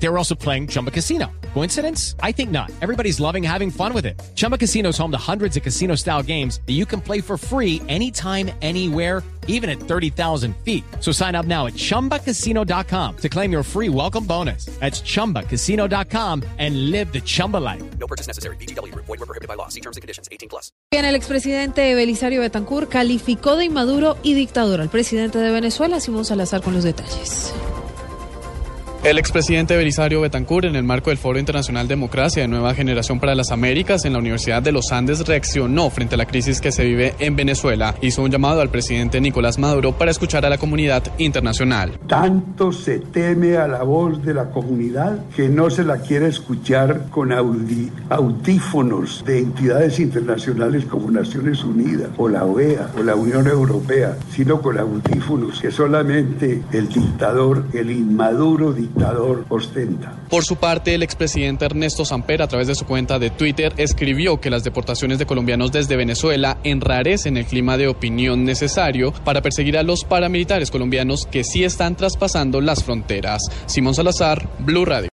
They were also playing Chumba Casino. Coincidence? I think not. Everybody's loving having fun with it. Chumba Casino is home to hundreds of casino style games that you can play for free anytime, anywhere, even at 30,000 feet. So sign up now at chumbacasino.com to claim your free welcome bonus. That's chumbacasino.com and live the Chumba life. No purchase necessary. BGW. Void were prohibited by law. See terms and conditions. 18 plus. Bien, el expresidente Belisario Betancourt calificó de inmaduro y dictador al presidente de Venezuela, Simón Salazar, con los detalles. El expresidente Belisario Betancourt, en el marco del Foro Internacional Democracia de Nueva Generación para las Américas en la Universidad de los Andes, reaccionó frente a la crisis que se vive en Venezuela. Hizo un llamado al presidente Nicolás Maduro para escuchar a la comunidad internacional. Tanto se teme a la voz de la comunidad que no se la quiere escuchar con audi- audífonos de entidades internacionales como Naciones Unidas o la OEA o la Unión Europea, sino con audífonos que solamente el dictador, el inmaduro Por su parte, el expresidente Ernesto Samper, a través de su cuenta de Twitter, escribió que las deportaciones de colombianos desde Venezuela enrarecen el clima de opinión necesario para perseguir a los paramilitares colombianos que sí están traspasando las fronteras. Simón Salazar, Blue Radio.